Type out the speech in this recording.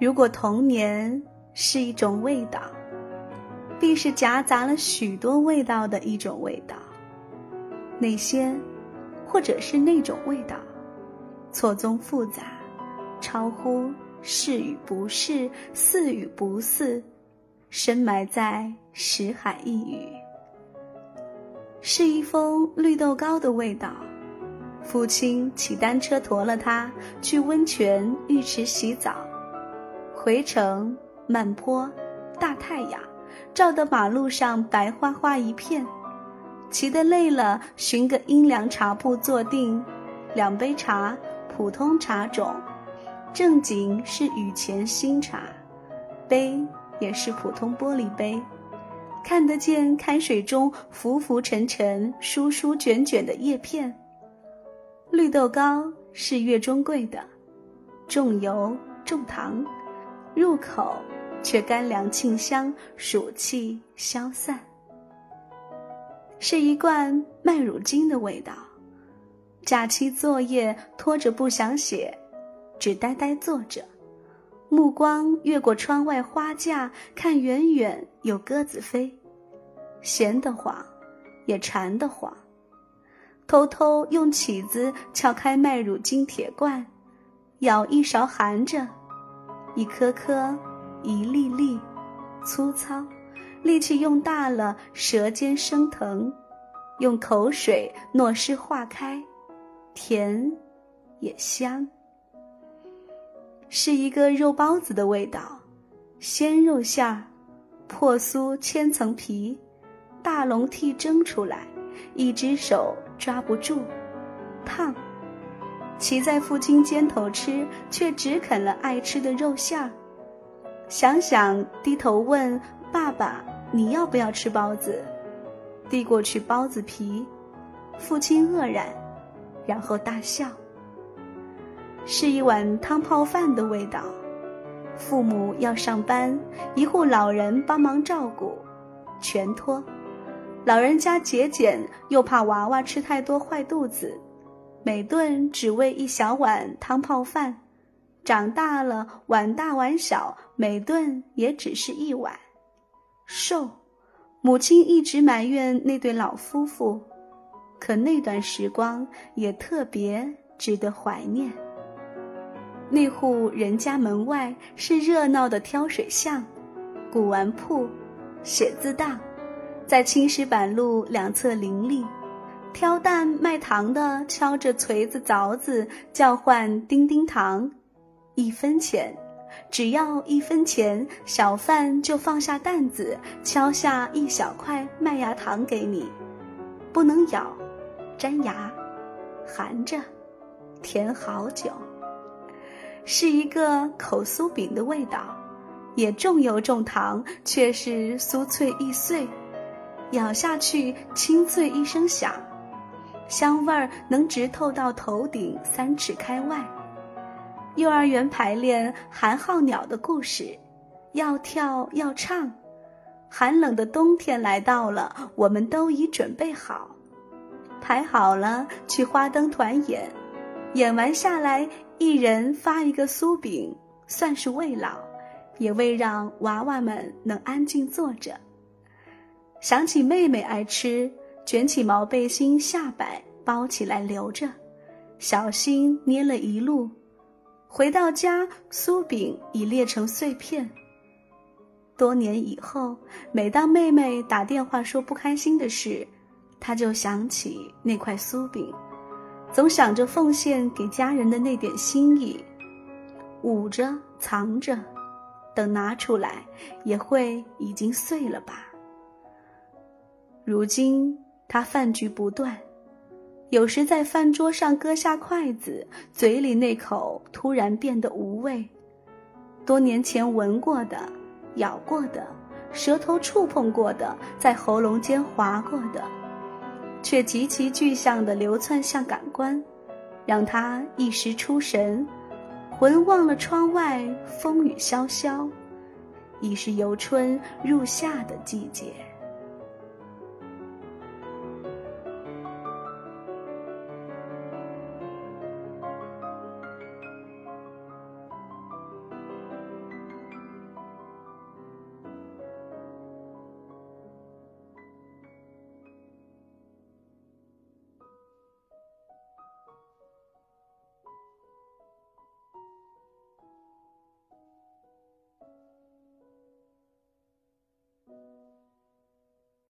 如果童年是一种味道，必是夹杂了许多味道的一种味道。那些，或者是那种味道，错综复杂，超乎是与不是、似与不似，深埋在识海一隅。是一封绿豆糕的味道，父亲骑单车驮了他去温泉浴池洗澡，回程慢坡，大太阳照得马路上白花花一片。骑得累了，寻个阴凉茶铺坐定，两杯茶，普通茶种，正经是雨前新茶，杯也是普通玻璃杯，看得见开水中浮浮沉沉、疏疏卷卷的叶片。绿豆糕是月中贵的，重油重糖，入口却甘凉沁香，暑气消散。是一罐麦乳精的味道。假期作业拖着不想写，只呆呆坐着，目光越过窗外花架，看远远有鸽子飞，闲得慌，也馋得慌。偷偷用起子撬开麦乳精铁罐，舀一勺含着，一颗颗，一粒粒，粗糙。力气用大了，舌尖生疼；用口水糯湿化开，甜，也香。是一个肉包子的味道，鲜肉馅儿，破酥千层皮，大笼屉蒸出来，一只手抓不住，烫。骑在父亲肩头吃，却只啃了爱吃的肉馅儿。想想，低头问。爸爸，你要不要吃包子？递过去包子皮，父亲愕然，然后大笑。是一碗汤泡饭的味道。父母要上班，一户老人帮忙照顾，全托。老人家节俭，又怕娃娃吃太多坏肚子，每顿只喂一小碗汤泡饭。长大了，碗大碗小，每顿也只是一碗。瘦，母亲一直埋怨那对老夫妇，可那段时光也特别值得怀念。那户人家门外是热闹的挑水巷、古玩铺、写字档，在青石板路两侧林立，挑担卖糖的敲着锤子凿子叫唤叮叮糖，一分钱。只要一分钱，小贩就放下担子，敲下一小块麦芽糖给你，不能咬，粘牙，含着，甜好久。是一个口酥饼的味道，也重油重糖，却是酥脆易碎，咬下去清脆一声响，香味儿能直透到头顶三尺开外。幼儿园排练寒号鸟的故事，要跳要唱。寒冷的冬天来到了，我们都已准备好，排好了去花灯团演。演完下来，一人发一个酥饼，算是慰劳，也为让娃娃们能安静坐着。想起妹妹爱吃，卷起毛背心下摆包起来留着，小心捏了一路。回到家，酥饼已裂成碎片。多年以后，每当妹妹打电话说不开心的事，他就想起那块酥饼，总想着奉献给家人的那点心意，捂着藏着，等拿出来也会已经碎了吧。如今他饭局不断。有时在饭桌上搁下筷子，嘴里那口突然变得无味。多年前闻过的、咬过的、舌头触碰过的、在喉咙间划过的，却极其具象的流窜向感官，让他一时出神，魂忘了窗外风雨萧萧，已是由春入夏的季节。